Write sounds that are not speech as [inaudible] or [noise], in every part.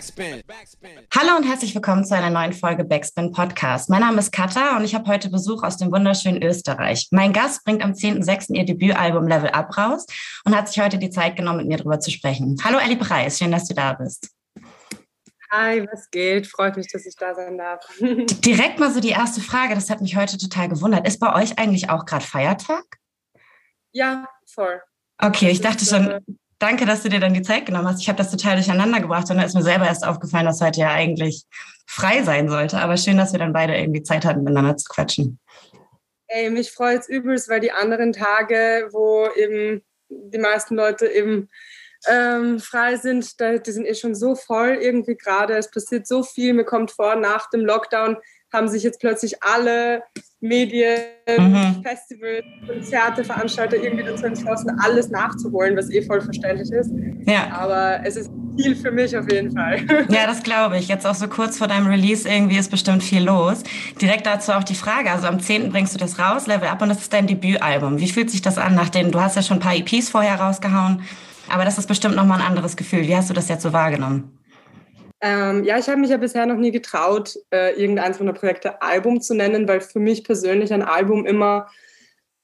Backspin. Hallo und herzlich willkommen zu einer neuen Folge Backspin Podcast. Mein Name ist Katha und ich habe heute Besuch aus dem wunderschönen Österreich. Mein Gast bringt am 10.06. ihr Debütalbum Level Up raus und hat sich heute die Zeit genommen, mit mir darüber zu sprechen. Hallo Ellie Preis, schön, dass du da bist. Hi, was geht? Freut mich, dass ich da sein darf. [laughs] Direkt mal so die erste Frage, das hat mich heute total gewundert. Ist bei euch eigentlich auch gerade Feiertag? Ja, voll. Okay, ich dachte schon, danke, dass du dir dann die Zeit genommen hast. Ich habe das total durcheinander gebracht und da ist mir selber erst aufgefallen, dass heute ja eigentlich frei sein sollte. Aber schön, dass wir dann beide irgendwie Zeit hatten, miteinander zu quatschen. Ey, mich freut es übelst, weil die anderen Tage, wo eben die meisten Leute eben ähm, frei sind, da, die sind eh schon so voll irgendwie gerade. Es passiert so viel. Mir kommt vor, nach dem Lockdown haben sich jetzt plötzlich alle Medien, mhm. Festivals, Konzerte, Veranstalter irgendwie dazu entschlossen, alles nachzuholen, was eh voll verständlich ist. Ja. Aber es ist viel für mich auf jeden Fall. [laughs] Ja, das glaube ich. Jetzt auch so kurz vor deinem Release irgendwie ist bestimmt viel los. Direkt dazu auch die Frage. Also am 10. bringst du das raus, Level Up, und das ist dein Debütalbum. Wie fühlt sich das an, nachdem du hast ja schon ein paar EPs vorher rausgehauen, aber das ist bestimmt nochmal ein anderes Gefühl. Wie hast du das jetzt so wahrgenommen? Ähm, ja, ich habe mich ja bisher noch nie getraut, äh, irgendeins meiner Projekte Album zu nennen, weil für mich persönlich ein Album immer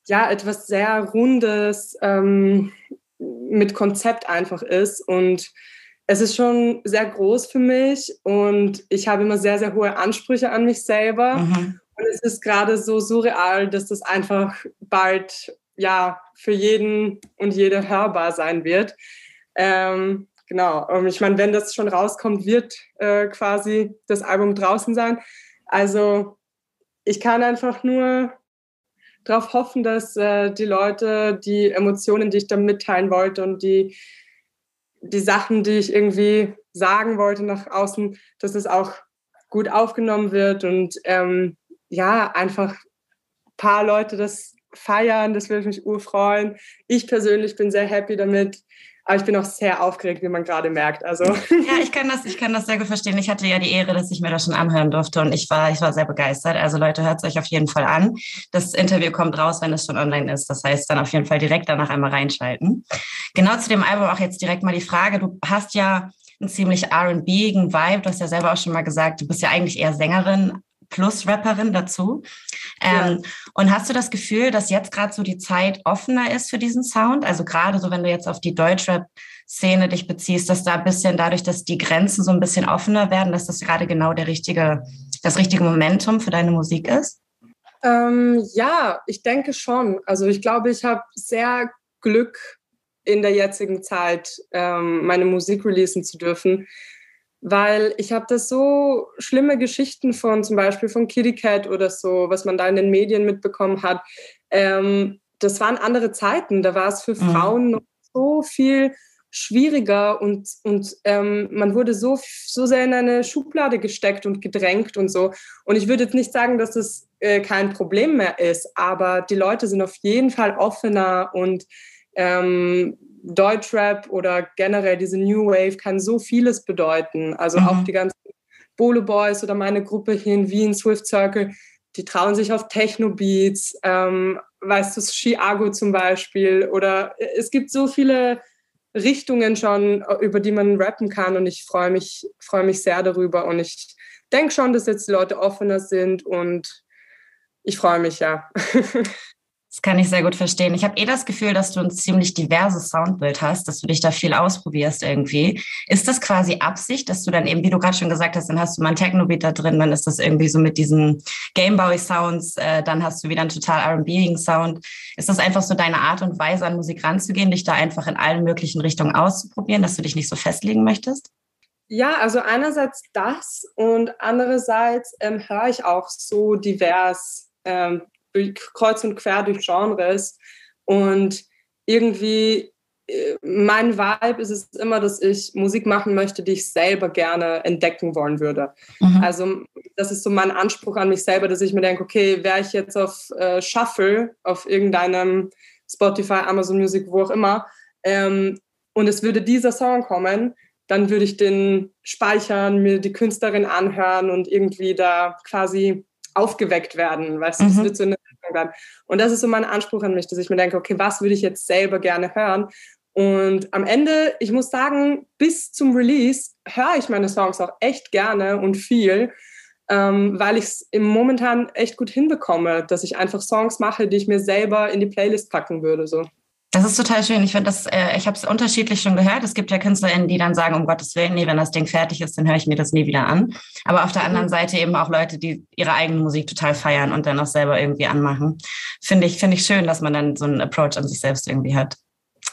ja etwas sehr Rundes ähm, mit Konzept einfach ist und es ist schon sehr groß für mich und ich habe immer sehr, sehr hohe Ansprüche an mich selber. Mhm. Und es ist gerade so surreal, dass das einfach bald ja für jeden und jede hörbar sein wird. Ähm, genau. Ich meine, wenn das schon rauskommt, wird äh, quasi das Album draußen sein. Also ich kann einfach nur darauf hoffen, dass äh, die Leute die Emotionen, die ich da mitteilen wollte und die, die Sachen, die ich irgendwie sagen wollte nach außen, dass es auch gut aufgenommen wird und ähm, ja, einfach ein paar Leute das feiern, das würde mich urfreuen. Ich persönlich bin sehr happy damit. Aber ich bin auch sehr aufgeregt, wie man gerade merkt. Also. Ja, [laughs] ich kann das, ich kann das sehr gut verstehen. Ich hatte ja die Ehre, dass ich mir das schon anhören durfte und ich war, ich war sehr begeistert. Also Leute, hört es euch auf jeden Fall an. Das Interview kommt raus, wenn es schon online ist. Das heißt, dann auf jeden Fall direkt danach einmal reinschalten. Genau zu dem Album auch jetzt direkt mal die Frage. Du hast ja einen ziemlich R&B-igen Vibe. Du hast ja selber auch schon mal gesagt, du bist ja eigentlich eher Sängerin, plus Rapperin dazu. Ähm, ja. Und hast du das Gefühl, dass jetzt gerade so die Zeit offener ist für diesen Sound? Also gerade so, wenn du jetzt auf die Deutschrap-Szene dich beziehst, dass da ein bisschen dadurch, dass die Grenzen so ein bisschen offener werden, dass das gerade genau der richtige, das richtige Momentum für deine Musik ist? Ähm, ja, ich denke schon. Also ich glaube, ich habe sehr Glück in der jetzigen Zeit, ähm, meine Musik releasen zu dürfen, weil ich habe da so schlimme Geschichten von zum Beispiel von Kitty Cat oder so, was man da in den Medien mitbekommen hat. Ähm, das waren andere Zeiten, da war es für mhm. Frauen noch so viel schwieriger und, und ähm, man wurde so, so sehr in eine Schublade gesteckt und gedrängt und so. Und ich würde jetzt nicht sagen, dass es äh, kein Problem mehr ist, aber die Leute sind auf jeden Fall offener und ähm, Deutschrap oder generell diese New Wave kann so vieles bedeuten. Also mhm. auch die ganzen Bolo Boys oder meine Gruppe hier in Wien, Swift Circle, die trauen sich auf Techno-Beats, ähm, weißt du, Chiago zum Beispiel. Oder es gibt so viele Richtungen schon, über die man rappen kann und ich freue mich, freue mich sehr darüber und ich denke schon, dass jetzt die Leute offener sind und ich freue mich, ja. [laughs] Das kann ich sehr gut verstehen. Ich habe eh das Gefühl, dass du ein ziemlich diverses Soundbild hast, dass du dich da viel ausprobierst irgendwie. Ist das quasi Absicht, dass du dann eben, wie du gerade schon gesagt hast, dann hast du mal ein Techno-Beat da drin, dann ist das irgendwie so mit diesen Gameboy-Sounds, äh, dann hast du wieder einen total R&B-igen Sound. Ist das einfach so deine Art und Weise, an Musik ranzugehen, dich da einfach in allen möglichen Richtungen auszuprobieren, dass du dich nicht so festlegen möchtest? Ja, also einerseits das und andererseits ähm, höre ich auch so divers. Ähm, durch, kreuz und quer durch Genres. Und irgendwie, äh, mein Vibe ist es immer, dass ich Musik machen möchte, die ich selber gerne entdecken wollen würde. Mhm. Also das ist so mein Anspruch an mich selber, dass ich mir denke, okay, wäre ich jetzt auf äh, Shuffle, auf irgendeinem Spotify, Amazon Music, wo auch immer, ähm, und es würde dieser Song kommen, dann würde ich den speichern, mir die Künstlerin anhören und irgendwie da quasi aufgeweckt werden. Weißt du, mhm. das wird so eine bleiben. Und das ist so mein Anspruch an mich, dass ich mir denke, okay, was würde ich jetzt selber gerne hören? Und am Ende, ich muss sagen, bis zum Release höre ich meine Songs auch echt gerne und viel, ähm, weil ich es im momentan echt gut hinbekomme, dass ich einfach Songs mache, die ich mir selber in die Playlist packen würde. So. Das ist total schön. Ich finde das, äh, ich habe es unterschiedlich schon gehört. Es gibt ja KünstlerInnen, die dann sagen, um Gottes Willen, nee, wenn das Ding fertig ist, dann höre ich mir das nie wieder an. Aber auf der mhm. anderen Seite eben auch Leute, die ihre eigene Musik total feiern und dann auch selber irgendwie anmachen. Finde ich, finde ich schön, dass man dann so einen Approach an sich selbst irgendwie hat.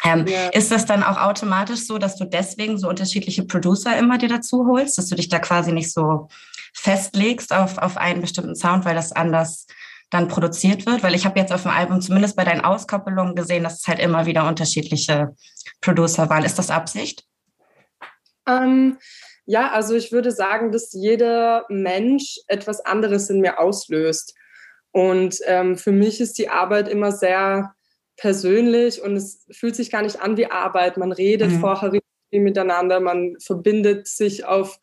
Ähm, ja. Ist das dann auch automatisch so, dass du deswegen so unterschiedliche Producer immer dir dazu holst, dass du dich da quasi nicht so festlegst auf, auf einen bestimmten Sound, weil das anders dann produziert wird? Weil ich habe jetzt auf dem Album zumindest bei deinen Auskoppelungen gesehen, dass es halt immer wieder unterschiedliche Producer waren. Ist das Absicht? Ähm, ja, also ich würde sagen, dass jeder Mensch etwas anderes in mir auslöst. Und ähm, für mich ist die Arbeit immer sehr persönlich und es fühlt sich gar nicht an wie Arbeit. Man redet mhm. vorher miteinander, man verbindet sich auf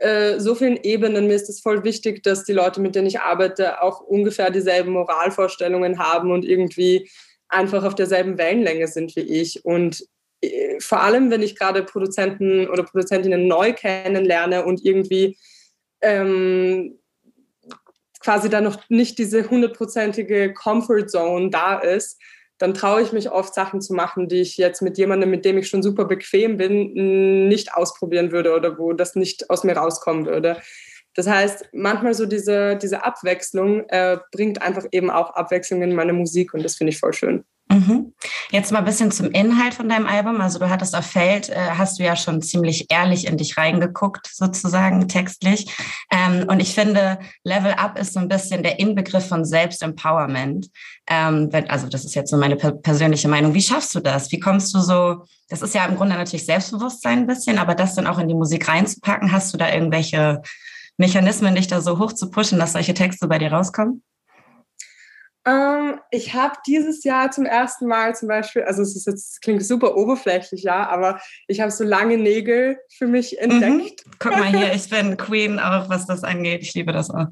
äh, so vielen Ebenen. Mir ist es voll wichtig, dass die Leute, mit denen ich arbeite, auch ungefähr dieselben Moralvorstellungen haben und irgendwie einfach auf derselben Wellenlänge sind wie ich. Und äh, vor allem, wenn ich gerade Produzenten oder Produzentinnen neu kennenlerne und irgendwie ähm, quasi da noch nicht diese hundertprozentige Comfort Zone da ist, dann traue ich mich oft Sachen zu machen, die ich jetzt mit jemandem, mit dem ich schon super bequem bin, nicht ausprobieren würde oder wo das nicht aus mir rauskommen würde. Das heißt, manchmal so diese, diese Abwechslung äh, bringt einfach eben auch Abwechslung in meine Musik und das finde ich voll schön. Mhm. Jetzt mal ein bisschen zum Inhalt von deinem Album. Also du hattest auf Feld, äh, hast du ja schon ziemlich ehrlich in dich reingeguckt, sozusagen textlich. Ähm, und ich finde, Level Up ist so ein bisschen der Inbegriff von Selbstempowerment. Ähm, wenn, also das ist jetzt so meine per persönliche Meinung. Wie schaffst du das? Wie kommst du so, das ist ja im Grunde natürlich Selbstbewusstsein ein bisschen, aber das dann auch in die Musik reinzupacken, hast du da irgendwelche Mechanismen, dich da so hoch zu pushen, dass solche Texte bei dir rauskommen? Ähm, ich habe dieses Jahr zum ersten Mal zum Beispiel, also es ist jetzt klingt super oberflächlich, ja, aber ich habe so lange Nägel für mich mhm. entdeckt. Mhm. Guck mal hier, ich bin Queen auch, was das angeht. Ich liebe das auch.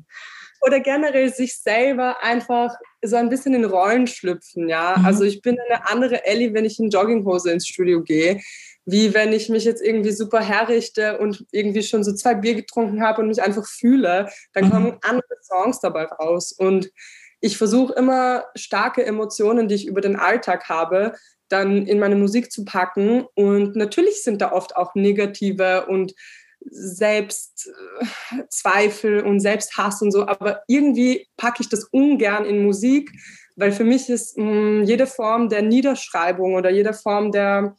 Oder generell sich selber einfach so ein bisschen in Rollen schlüpfen, ja. Mhm. Also ich bin eine andere Ellie, wenn ich in Jogginghose ins Studio gehe, wie wenn ich mich jetzt irgendwie super herrichte und irgendwie schon so zwei Bier getrunken habe und mich einfach fühle, dann mhm. kommen andere Songs dabei raus und ich versuche immer starke Emotionen, die ich über den Alltag habe, dann in meine Musik zu packen. Und natürlich sind da oft auch negative und Selbstzweifel und Selbsthass und so, aber irgendwie packe ich das ungern in Musik, weil für mich ist mh, mm, jede Form der Niederschreibung oder jede Form der,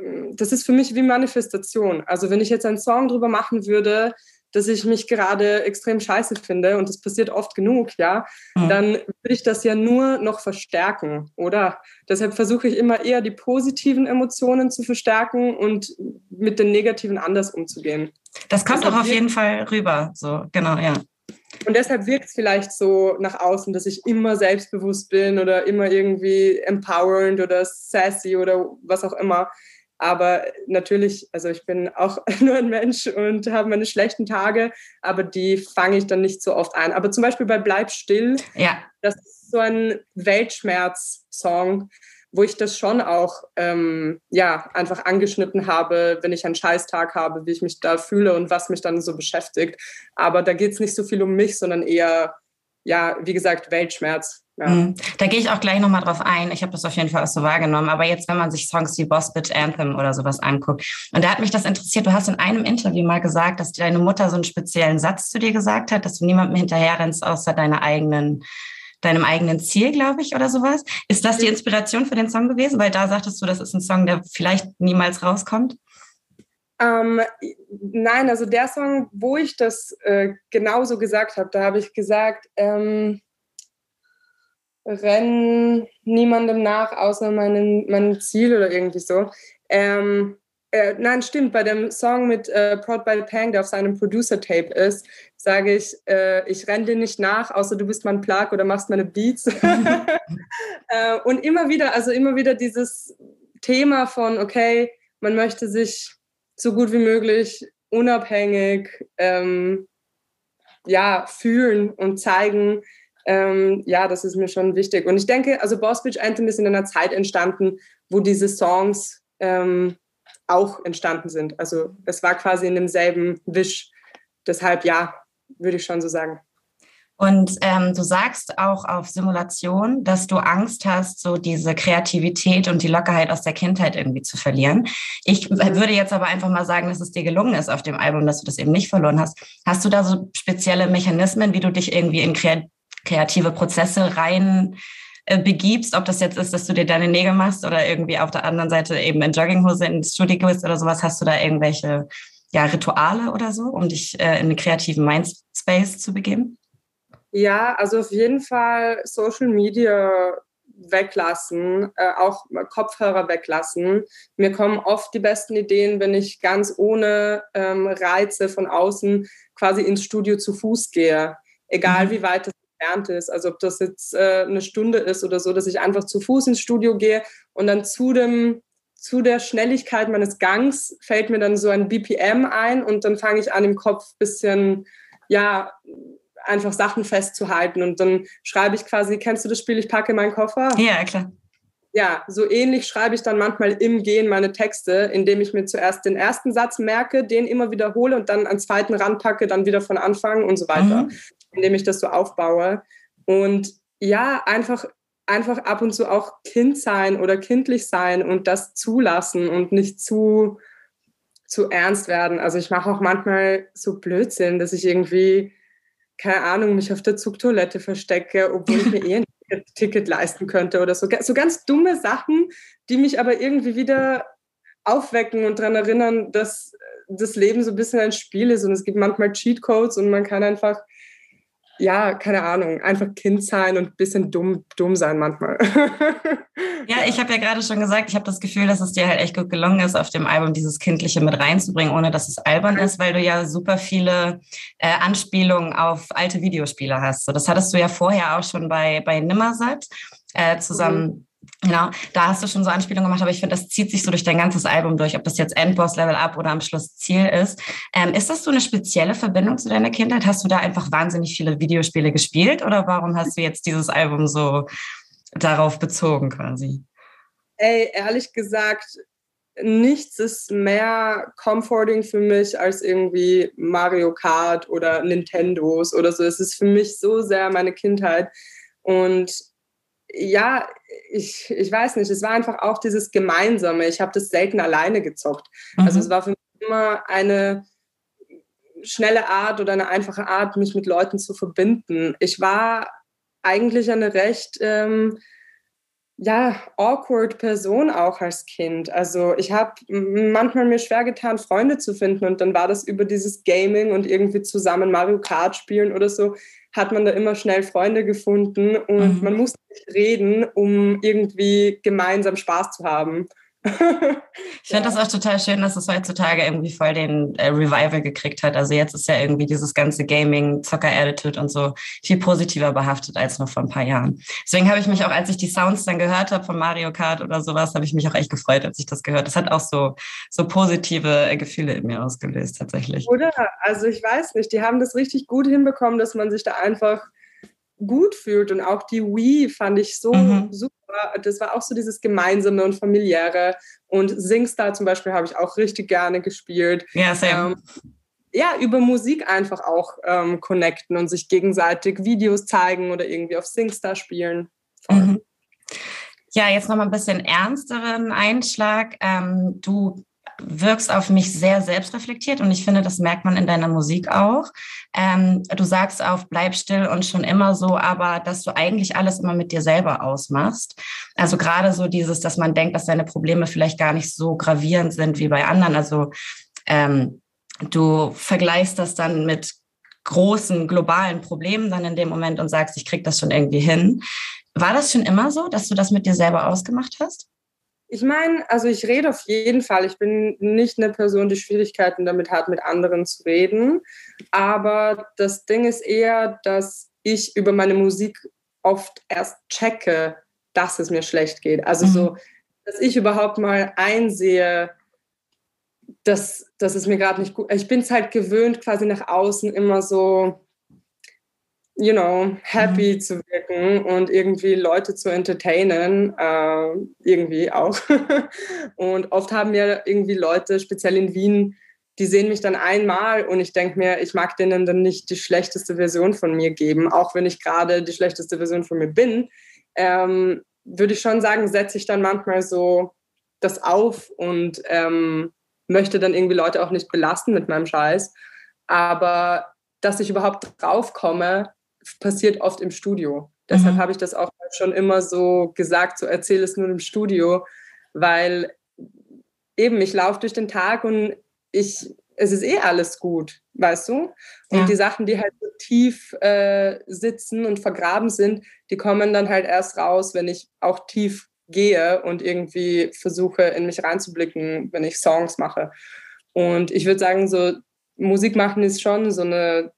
mm, das ist für mich wie Manifestation. Also wenn ich jetzt einen Song drüber machen würde, dass ich mich gerade extrem scheiße finde und das passiert oft genug, ja, mhm. dann würde ich das ja nur noch verstärken, oder? Deshalb versuche ich immer eher die positiven Emotionen zu verstärken und mit den negativen anders umzugehen. Das kommt deshalb auch auf jeden Fall rüber, so, genau, ja. Und deshalb wirkt es vielleicht so nach außen, dass ich immer selbstbewusst bin oder immer irgendwie empowernd oder sassy oder was auch immer. Aber natürlich, also ich bin auch [laughs] nur ein Mensch und habe meine schlechten Tage, aber die fange ich dann nicht so oft ein. Aber zum Beispiel bei Bleib still, ja. das ist so ein Weltschmerz-Song, wo ich das schon auch ähm, ja, einfach angeschnitten habe, wenn ich einen Scheißtag habe, wie ich mich da fühle und was mich dann so beschäftigt. Aber da geht es nicht so viel um mich, sondern eher, ja, wie gesagt, Weltschmerz. Ja. Mhm. Da gehe ich auch gleich nochmal drauf ein. Ich habe das auf jeden Fall auch so wahrgenommen. Aber jetzt, wenn man sich Songs wie Boss Bitch Anthem oder sowas anguckt, und da hat mich das interessiert, du hast in einem Interview mal gesagt, dass deine Mutter so einen speziellen Satz zu dir gesagt hat, dass du niemandem hinterherrennst, außer deiner eigenen, deinem eigenen Ziel, glaube ich, oder sowas. Ist das die Inspiration für den Song gewesen? Weil da sagtest du, das ist ein Song, der vielleicht niemals rauskommt. Ähm, nein, also der Song, wo ich das äh, genauso gesagt habe, da habe ich gesagt, ähm, renn niemandem nach, außer meinem, meinem Ziel oder irgendwie so. Ähm, äh, nein, stimmt, bei dem Song mit äh, Prod by Pang, der auf seinem Producer-Tape ist, sage ich, äh, ich renne dir nicht nach, außer du bist mein Plug oder machst meine Beats. [laughs] äh, und immer wieder, also immer wieder dieses Thema von, okay, man möchte sich so gut wie möglich unabhängig ähm, ja, fühlen und zeigen, ähm, ja, das ist mir schon wichtig. Und ich denke, also Boss Bitch Anthem ist in einer Zeit entstanden, wo diese Songs ähm, auch entstanden sind. Also es war quasi in demselben Wisch. Deshalb ja, würde ich schon so sagen. Und ähm, du sagst auch auf Simulation, dass du Angst hast, so diese Kreativität und die Lockerheit aus der Kindheit irgendwie zu verlieren. Ich würde jetzt aber einfach mal sagen, dass es dir gelungen ist auf dem Album, dass du das eben nicht verloren hast. Hast du da so spezielle Mechanismen, wie du dich irgendwie in kreative Prozesse rein äh, begibst, ob das jetzt ist, dass du dir deine Nägel machst oder irgendwie auf der anderen Seite eben in Jogginghose ins Studio gehst oder sowas, hast du da irgendwelche ja, Rituale oder so, um dich äh, in einen kreativen Mindspace zu begeben? Ja, also auf jeden Fall Social Media weglassen, äh, auch Kopfhörer weglassen. Mir kommen oft die besten Ideen, wenn ich ganz ohne ähm, Reize von außen quasi ins Studio zu Fuß gehe, egal mhm. wie weit es entfernt ist. Also ob das jetzt äh, eine Stunde ist oder so, dass ich einfach zu Fuß ins Studio gehe und dann zu dem zu der Schnelligkeit meines Gangs fällt mir dann so ein BPM ein und dann fange ich an im Kopf ein bisschen ja einfach Sachen festzuhalten. Und dann schreibe ich quasi, kennst du das Spiel, ich packe meinen Koffer? Ja, klar. Ja, so ähnlich schreibe ich dann manchmal im Gehen meine Texte, indem ich mir zuerst den ersten Satz merke, den immer wiederhole und dann einen zweiten ranpacke, dann wieder von Anfang und so weiter, mhm. indem ich das so aufbaue. Und ja, einfach, einfach ab und zu auch Kind sein oder kindlich sein und das zulassen und nicht zu, zu ernst werden. Also ich mache auch manchmal so Blödsinn, dass ich irgendwie keine Ahnung, mich auf der Zugtoilette verstecke, obwohl ich mir eh ein [laughs] Ticket leisten könnte oder so. So ganz dumme Sachen, die mich aber irgendwie wieder aufwecken und daran erinnern, dass das Leben so ein bisschen ein Spiel ist und es gibt manchmal Cheatcodes und man kann einfach ja, keine Ahnung, einfach Kind sein und ein bisschen dumm, dumm sein manchmal. [laughs] ja, ich habe ja gerade schon gesagt, ich habe das Gefühl, dass es dir halt echt gut gelungen ist, auf dem Album dieses Kindliche mit reinzubringen, ohne dass es albern ist, weil du ja super viele äh, Anspielungen auf alte Videospiele hast. So, das hattest du ja vorher auch schon bei, bei Nimmersatt äh, zusammen. Mhm Genau, da hast du schon so Anspielungen gemacht, aber ich finde, das zieht sich so durch dein ganzes Album durch, ob das jetzt Endboss, Level Up oder am Schluss Ziel ist. Ähm, ist das so eine spezielle Verbindung zu deiner Kindheit? Hast du da einfach wahnsinnig viele Videospiele gespielt oder warum hast du jetzt dieses Album so darauf bezogen quasi? Ey, ehrlich gesagt, nichts ist mehr comforting für mich als irgendwie Mario Kart oder Nintendos oder so. Es ist für mich so sehr meine Kindheit und ja, ich, ich weiß nicht, es war einfach auch dieses Gemeinsame. Ich habe das selten alleine gezockt. Also mhm. Also es war für mich immer eine schnelle Art oder eine einfache Art, mich mit Leuten zu verbinden. Ich war eigentlich eine recht ähm, ja, awkward Person auch als Kind. Also ich habe manchmal mir schwer getan, Freunde zu finden und dann war das über dieses Gaming und irgendwie zusammen Mario Kart spielen oder so hat man da immer schnell Freunde gefunden und mhm. man musste nicht reden, um irgendwie gemeinsam Spaß zu haben. Ich finde ja. das auch total schön, dass es heutzutage irgendwie voll den äh, Revival gekriegt hat. Also jetzt ist ja irgendwie dieses ganze Gaming, Zocker-Attitude und so viel positiver behaftet als noch vor ein paar Jahren. Deswegen habe ich mich auch, als ich die Sounds dann gehört habe von Mario Kart oder sowas, habe ich mich auch echt gefreut, als ich das gehört. habe. Das hat auch so, so positive äh, Gefühle in mir ausgelöst, tatsächlich. Oder? Also ich weiß nicht, die haben das richtig gut hinbekommen, dass man sich da einfach gut fühlt. Und auch die Wii fand ich so mhm. super. Das war auch so dieses Gemeinsame und Familiäre. Und Singstar zum Beispiel habe ich auch richtig gerne gespielt. Ja, sehr. Ähm, ja, über Musik einfach auch ähm, connecten und sich gegenseitig Videos zeigen oder irgendwie auf Singstar spielen. Mhm. Ja, jetzt noch mal ein bisschen ernsteren Einschlag. Ähm, du wirkst auf mich sehr selbstreflektiert und ich finde, das merkt man in deiner Musik auch. Ähm, du sagst auf bleib still und schon immer so, aber dass du eigentlich alles immer mit dir selber ausmachst. Also gerade so dieses, dass man denkt, dass deine Probleme vielleicht gar nicht so gravierend sind wie bei anderen. Also ähm, du vergleichst das dann mit großen globalen Problemen dann in dem Moment und sagst, ich krieg das schon irgendwie hin. War das schon immer so, dass du das mit dir selber ausgemacht hast? Ich meine, also ich rede auf jeden Fall. Ich bin nicht eine Person, die Schwierigkeiten damit hat, mit anderen zu reden. Aber das Ding ist eher, dass ich über meine Musik oft erst checke, dass es mir schlecht geht. Also mhm. so, dass ich überhaupt mal einsehe, dass, dass es mir gerade nicht gut. Ich bin es halt gewöhnt, quasi nach außen immer so you know, happy mhm. zu wirken und irgendwie Leute zu entertainen, äh, irgendwie auch. [laughs] und oft haben mir irgendwie Leute, speziell in Wien, die sehen mich dann einmal und ich denke mir, ich mag denen dann nicht die schlechteste Version von mir geben, auch wenn ich gerade die schlechteste Version von mir bin. Ähm, würde ich schon sagen, setze ich dann manchmal so das auf und ähm, möchte dann irgendwie Leute auch nicht belasten mit meinem Scheiß. Aber dass ich überhaupt draufkomme, passiert oft im Studio. Deshalb mhm. habe ich das auch schon immer so gesagt, so erzähle es nur im Studio, weil eben ich laufe durch den Tag und ich, es ist eh alles gut, weißt du? Und ja. die Sachen, die halt so tief äh, sitzen und vergraben sind, die kommen dann halt erst raus, wenn ich auch tief gehe und irgendwie versuche, in mich reinzublicken, wenn ich Songs mache. Und ich würde sagen, so Musik machen ist schon so eine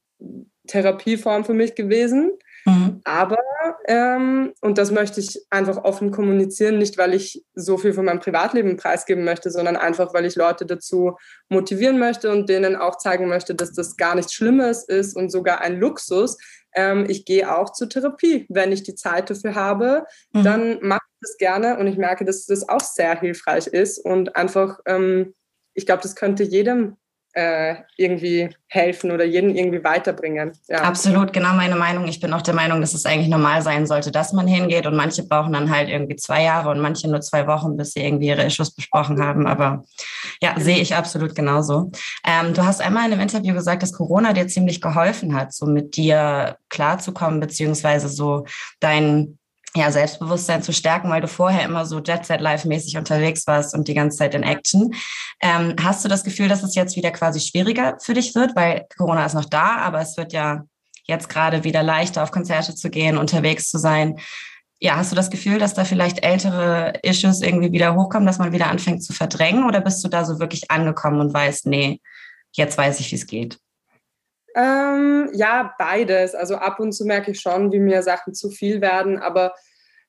Therapieform für mich gewesen. Mhm. Aber, ähm, und das möchte ich einfach offen kommunizieren, nicht weil ich so viel von meinem Privatleben preisgeben möchte, sondern einfach, weil ich Leute dazu motivieren möchte und denen auch zeigen möchte, dass das gar nichts Schlimmes ist und sogar ein Luxus. Ähm, ich gehe auch zur Therapie, wenn ich die Zeit dafür habe, mhm. dann mache ich das gerne und ich merke, dass das auch sehr hilfreich ist und einfach, ähm, ich glaube, das könnte jedem äh, irgendwie helfen oder jeden irgendwie weiterbringen. Ja. Absolut, genau meine Meinung. Ich bin auch der Meinung, dass es eigentlich normal sein sollte, dass man hingeht und manche brauchen dann halt irgendwie zwei Jahre und manche nur zwei Wochen, bis sie irgendwie ihre Issues besprochen haben. Aber ja, sehe ich absolut genauso. Ähm, du hast einmal in einem Interview gesagt, dass Corona dir ziemlich geholfen hat, so mit dir klarzukommen, beziehungsweise so dein ja, Selbstbewusstsein zu stärken, weil du vorher immer so Jet Set Live mäßig unterwegs warst und die ganze Zeit in Action. Ähm, hast du das Gefühl, dass es jetzt wieder quasi schwieriger für dich wird, weil Corona ist noch da, aber es wird ja jetzt gerade wieder leichter auf Konzerte zu gehen, unterwegs zu sein. Ja, hast du das Gefühl, dass da vielleicht ältere Issues irgendwie wieder hochkommen, dass man wieder anfängt zu verdrängen oder bist du da so wirklich angekommen und weißt, nee, jetzt weiß ich, wie es geht? Ähm, ja, beides. Also ab und zu merke ich schon, wie mir Sachen zu viel werden, aber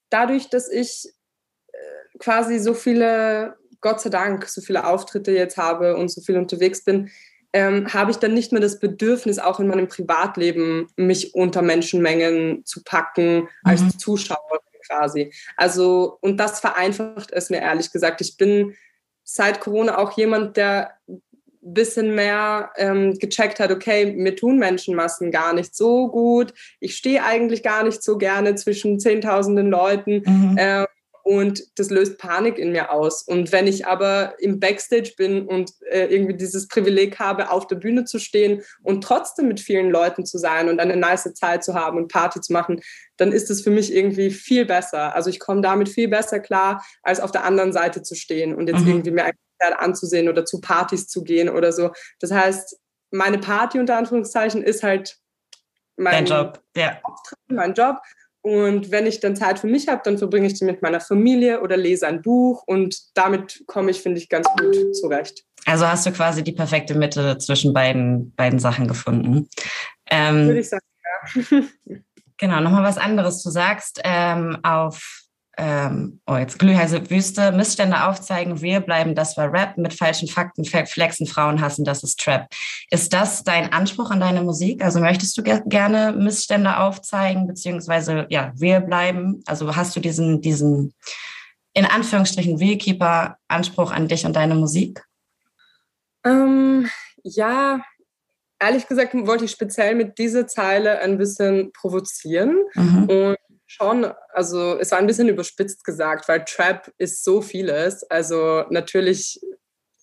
dadurch, dass ich äh, quasi so viele, Gott sei Dank, so viele Auftritte jetzt habe und so viel unterwegs bin, ähm, habe ich dann nicht mehr das Bedürfnis, auch in meinem Privatleben mich unter Menschenmengen zu packen als mhm. Zuschauer quasi. Also, und das vereinfacht es mir ehrlich gesagt. Ich bin seit Corona auch jemand, der bisschen mehr ähm, gecheckt hat, okay, mir tun Menschenmassen gar nicht so gut. Ich stehe eigentlich gar nicht so gerne zwischen zehntausenden Leuten. Mhm. Äh, und das löst Panik in mir aus. Und wenn ich aber im Backstage bin und äh, irgendwie dieses Privileg habe, auf der Bühne zu stehen und trotzdem mit vielen Leuten zu sein und eine nice Zeit zu haben und Party zu machen, dann ist es für mich irgendwie viel besser. Also ich komme damit viel besser klar, als auf der anderen Seite zu stehen und jetzt mhm. irgendwie mir Konzert anzusehen oder zu Partys zu gehen oder so. Das heißt, meine Party unter Anführungszeichen ist halt mein Job, ja. mein Job. Und wenn ich dann Zeit für mich habe, dann verbringe ich die mit meiner Familie oder lese ein Buch und damit komme ich, finde ich, ganz gut zurecht. Also hast du quasi die perfekte Mitte zwischen beiden, beiden Sachen gefunden. Ähm, Würde ich sagen, ja. [laughs] genau, nochmal was anderes. Du sagst ähm, auf ähm, oh, jetzt glühheiße Wüste, Missstände aufzeigen, wir bleiben, das war Rap, mit falschen Fakten flexen, Frauen hassen, das ist Trap. Ist das dein Anspruch an deine Musik? Also möchtest du ge gerne Missstände aufzeigen, beziehungsweise, ja, wir bleiben? Also hast du diesen, diesen, in Anführungsstrichen, Wheelkeeper-Anspruch an dich und deine Musik? Ähm, ja, ehrlich gesagt wollte ich speziell mit dieser Zeile ein bisschen provozieren mhm. und Schon, also es war ein bisschen überspitzt gesagt, weil Trap ist so vieles. Also natürlich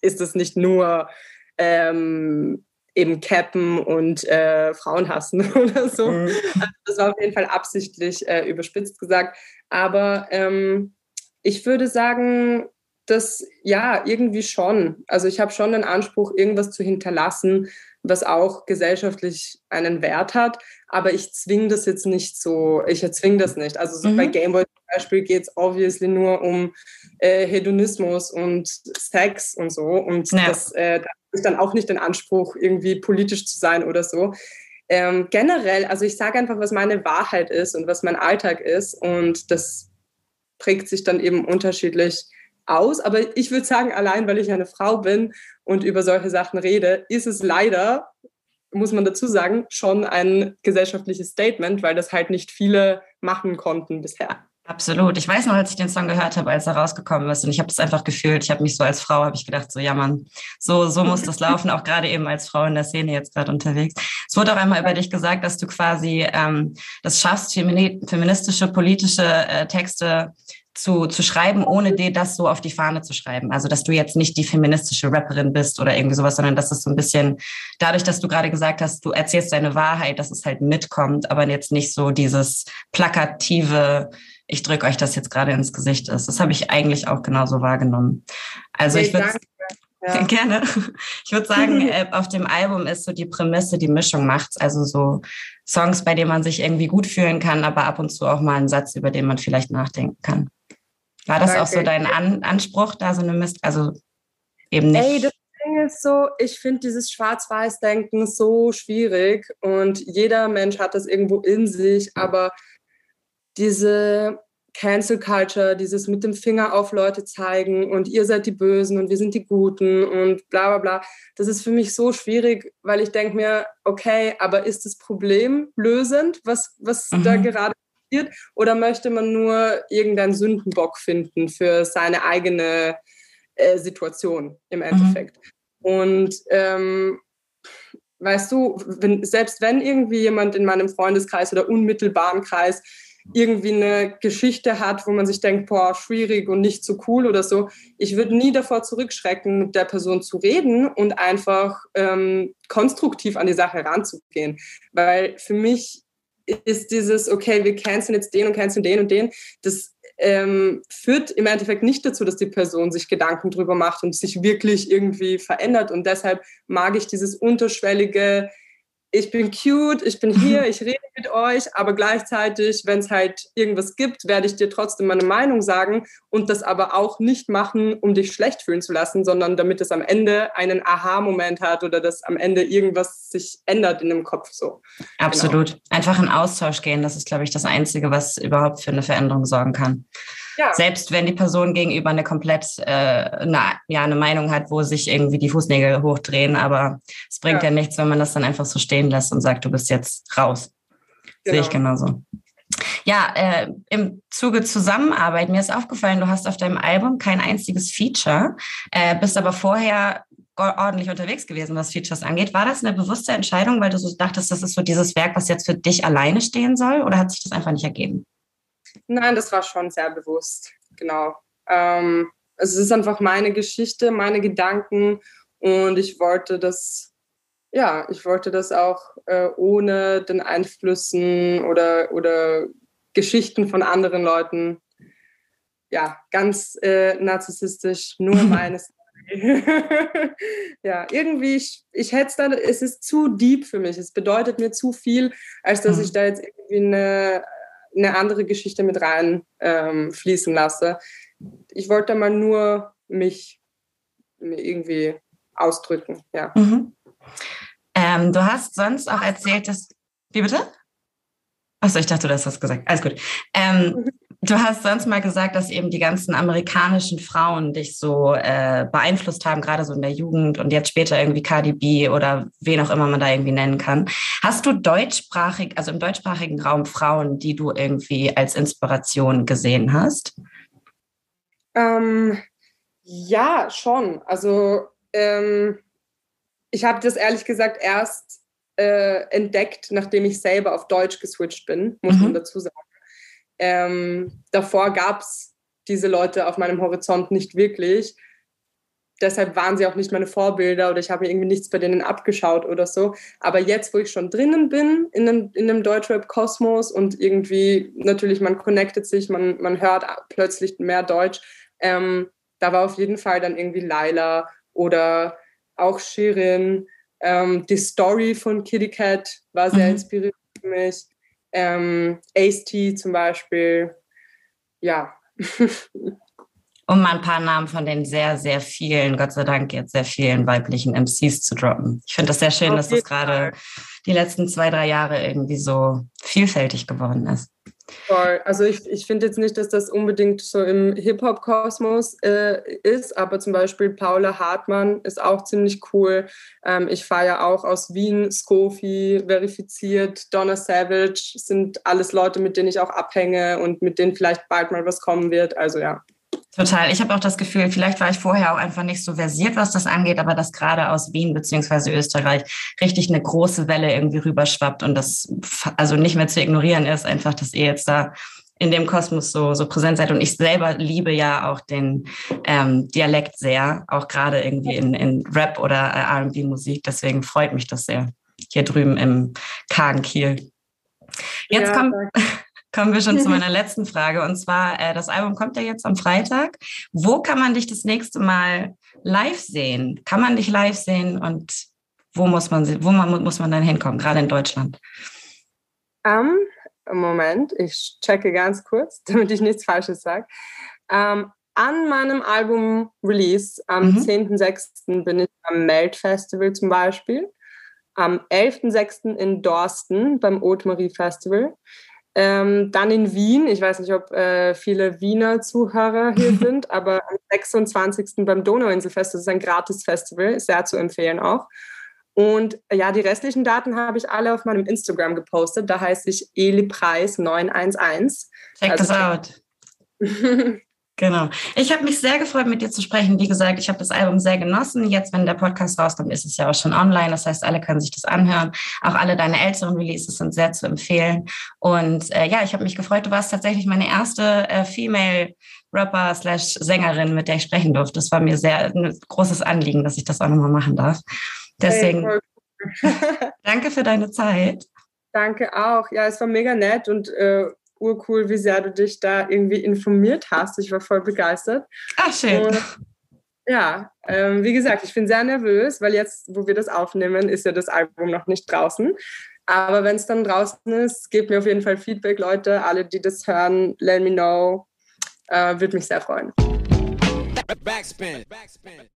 ist es nicht nur ähm, eben Cappen und äh, Frauen hassen [laughs] oder so. Mhm. Also das war auf jeden Fall absichtlich äh, überspitzt gesagt. Aber ähm, ich würde sagen, dass ja, irgendwie schon. Also ich habe schon den Anspruch, irgendwas zu hinterlassen, was auch gesellschaftlich einen Wert hat. Aber ich zwinge das jetzt nicht so, ich erzwinge das nicht. Also so mhm. bei Gameboy zum Beispiel geht es obviously nur um äh, Hedonismus und Sex und so. Und ja. das, äh, da ist dann auch nicht den Anspruch, irgendwie politisch zu sein oder so. Ähm, generell, also ich sage einfach, was meine Wahrheit ist und was mein Alltag ist. Und das prägt sich dann eben unterschiedlich aus. Aber ich würde sagen, allein weil ich eine Frau bin und über solche Sachen rede, ist es leider muss man dazu sagen, schon ein gesellschaftliches Statement, weil das halt nicht viele machen konnten bisher. Absolut. Ich weiß noch, als ich den Song gehört habe, als er rausgekommen ist und ich habe das einfach gefühlt. Ich habe mich so als Frau, habe ich gedacht, so ja Mann, so, so muss das laufen, auch gerade eben als Frau in der Szene jetzt gerade unterwegs. Es wurde auch einmal über dich gesagt, dass du quasi ähm, das schaffst, feministische, politische äh, Texte zu, zu schreiben, ohne dir das so auf die Fahne zu schreiben. Also, dass du jetzt nicht die feministische Rapperin bist oder irgendwie sowas, sondern dass es so ein bisschen, dadurch, dass du gerade gesagt hast, du erzählst deine Wahrheit, dass es halt mitkommt, aber jetzt nicht so dieses plakative, ich drücke euch das jetzt gerade ins Gesicht ist. Das habe ich eigentlich auch genauso wahrgenommen. Also, ich würde. Ja. [laughs] Gerne. Ich würde sagen, [laughs] äh, auf dem Album ist so die Prämisse, die Mischung macht's. Also so Songs, bei denen man sich irgendwie gut fühlen kann, aber ab und zu auch mal einen Satz, über den man vielleicht nachdenken kann. War das Danke. auch so dein An Anspruch, da so eine Mist, also eben nicht? Ey, das Ding ist so, ich finde dieses Schwarz-Weiß-Denken so schwierig und jeder Mensch hat das irgendwo in sich, aber diese Cancel Culture, dieses mit dem Finger auf Leute zeigen und ihr seid die Bösen und wir sind die Guten und bla bla bla. Das ist für mich so schwierig, weil ich denke mir, okay, aber ist das Problem lösend, was, was mhm. da gerade passiert? Oder möchte man nur irgendeinen Sündenbock finden für seine eigene äh, Situation im mhm. Endeffekt? Mhm. Und ähm, weißt du, wenn, selbst wenn irgendwie jemand in meinem Freundeskreis oder unmittelbaren Kreis irgendwie eine Geschichte hat, wo man sich denkt, boah, schwierig und nicht so cool oder so. Ich würde nie davor zurückschrecken, mit der Person zu reden und einfach ähm, konstruktiv an die Sache ranzugehen. Weil für mich ist dieses, okay, wir canceln jetzt den und canceln den und den, das ähm, führt im Endeffekt nicht dazu, dass die Person sich Gedanken drüber macht und sich wirklich irgendwie verändert. Und deshalb mag ich dieses unterschwellige, ich bin cute, ich bin hier, ich rede mit euch, aber gleichzeitig, wenn es halt irgendwas gibt, werde ich dir trotzdem meine Meinung sagen und das aber auch nicht machen, um dich schlecht fühlen zu lassen, sondern damit es am Ende einen Aha-Moment hat oder dass am Ende irgendwas sich ändert in dem Kopf so. Absolut. Genau. Einfach in Austausch gehen, das ist, glaube ich, das Einzige, was überhaupt für eine Veränderung sorgen kann. Ja. Selbst wenn die Person gegenüber eine komplett äh, eine, ja, eine Meinung hat, wo sich irgendwie die Fußnägel hochdrehen, aber es bringt ja. ja nichts, wenn man das dann einfach so stehen lässt und sagt, du bist jetzt raus. Genau. Sehe ich genau. genauso. Ja, äh, im Zuge Zusammenarbeit, mir ist aufgefallen, du hast auf deinem Album kein einziges Feature, äh, bist aber vorher ordentlich unterwegs gewesen, was Features angeht. War das eine bewusste Entscheidung, weil du so dachtest, das ist so dieses Werk, was jetzt für dich alleine stehen soll, oder hat sich das einfach nicht ergeben? Nein, das war schon sehr bewusst, genau. Ähm, also es ist einfach meine Geschichte, meine Gedanken und ich wollte das, ja, ich wollte das auch äh, ohne den Einflüssen oder, oder Geschichten von anderen Leuten, ja, ganz äh, narzisstisch, nur [laughs] meines. [laughs] ja, irgendwie, ich, ich hätte es dann, es ist zu deep für mich. Es bedeutet mir zu viel, als dass mhm. ich da jetzt irgendwie eine eine andere Geschichte mit rein ähm, fließen lasse. Ich wollte mal nur mich irgendwie ausdrücken, ja. Mhm. Ähm, du hast sonst auch erzählt, dass. Wie bitte? Achso, ich dachte, du hast was gesagt. Alles gut. Ähm, mhm. Du hast sonst mal gesagt, dass eben die ganzen amerikanischen Frauen dich so äh, beeinflusst haben, gerade so in der Jugend und jetzt später irgendwie Cardi B oder wen auch immer man da irgendwie nennen kann. Hast du deutschsprachig, also im deutschsprachigen Raum Frauen, die du irgendwie als Inspiration gesehen hast? Ähm, ja, schon. Also ähm, ich habe das ehrlich gesagt erst äh, entdeckt, nachdem ich selber auf Deutsch geswitcht bin, muss mhm. man dazu sagen. Ähm, davor gab es diese Leute auf meinem Horizont nicht wirklich. Deshalb waren sie auch nicht meine Vorbilder oder ich habe mir irgendwie nichts bei denen abgeschaut oder so. Aber jetzt, wo ich schon drinnen bin in einem, in einem Deutschrap-Kosmos und irgendwie natürlich man connectet sich, man, man hört plötzlich mehr Deutsch, ähm, da war auf jeden Fall dann irgendwie Laila oder auch Shirin. Ähm, die Story von Kitty Cat war sehr mhm. inspirierend für mich ähm, Ace-T zum Beispiel, ja. [laughs] um mal ein paar Namen von den sehr, sehr vielen, Gott sei Dank jetzt sehr vielen weiblichen MCs zu droppen. Ich finde das sehr schön, dass das gerade die letzten zwei, drei Jahre irgendwie so vielfältig geworden ist. Voll. Also ich, ich finde jetzt nicht, dass das unbedingt so im Hip-Hop-Kosmos äh, ist, aber zum Beispiel Paula Hartmann ist auch ziemlich cool. Ähm, ich fahre ja auch aus Wien, Skofi, verifiziert, Donna Savage, sind alles Leute, mit denen ich auch abhänge und mit denen vielleicht bald mal was kommen wird. Also ja. Total. Ich habe auch das Gefühl, vielleicht war ich vorher auch einfach nicht so versiert, was das angeht, aber dass gerade aus Wien beziehungsweise Österreich richtig eine große Welle irgendwie rüberschwappt und das also nicht mehr zu ignorieren ist, einfach, dass ihr jetzt da in dem Kosmos so, so präsent seid. Und ich selber liebe ja auch den ähm, Dialekt sehr, auch gerade irgendwie in, in Rap oder äh, RB-Musik. Deswegen freut mich das sehr hier drüben im kargen Kiel. Jetzt ja, kommt. Kommen wir schon zu meiner [laughs] letzten Frage. Und zwar, äh, das Album kommt ja jetzt am Freitag. Wo kann man dich das nächste Mal live sehen? Kann man dich live sehen und wo muss man, wo man, muss man dann hinkommen, gerade in Deutschland? Um, Moment, ich checke ganz kurz, [laughs] damit ich nichts Falsches sage. Um, an meinem Album-Release am mhm. 10.06. bin ich am Melt Festival zum Beispiel. Am 11.06. in Dorsten beim Haute Marie Festival. Ähm, dann in Wien, ich weiß nicht, ob äh, viele Wiener Zuhörer hier [laughs] sind, aber am 26. beim Donauinselfest, das ist ein Gratis-Festival, sehr zu empfehlen auch. Und ja, die restlichen Daten habe ich alle auf meinem Instagram gepostet. Da heiße ich elipreis911. Check also, this [laughs] out. [laughs] Genau. Ich habe mich sehr gefreut, mit dir zu sprechen. Wie gesagt, ich habe das Album sehr genossen. Jetzt, wenn der Podcast rauskommt, ist es ja auch schon online. Das heißt, alle können sich das anhören. Auch alle deine älteren Releases sind sehr zu empfehlen. Und äh, ja, ich habe mich gefreut. Du warst tatsächlich meine erste äh, Female Rapper slash Sängerin, mit der ich sprechen durfte. Das war mir sehr ein großes Anliegen, dass ich das auch nochmal machen darf. Deswegen hey, [laughs] [laughs] danke für deine Zeit. Danke auch. Ja, es war mega nett und äh, urcool, wie sehr du dich da irgendwie informiert hast. Ich war voll begeistert. Ach, schön. Und, ja, ähm, wie gesagt, ich bin sehr nervös, weil jetzt, wo wir das aufnehmen, ist ja das Album noch nicht draußen. Aber wenn es dann draußen ist, gebt mir auf jeden Fall Feedback, Leute. Alle, die das hören, let me know. Äh, Würde mich sehr freuen. Backspin. Backspin.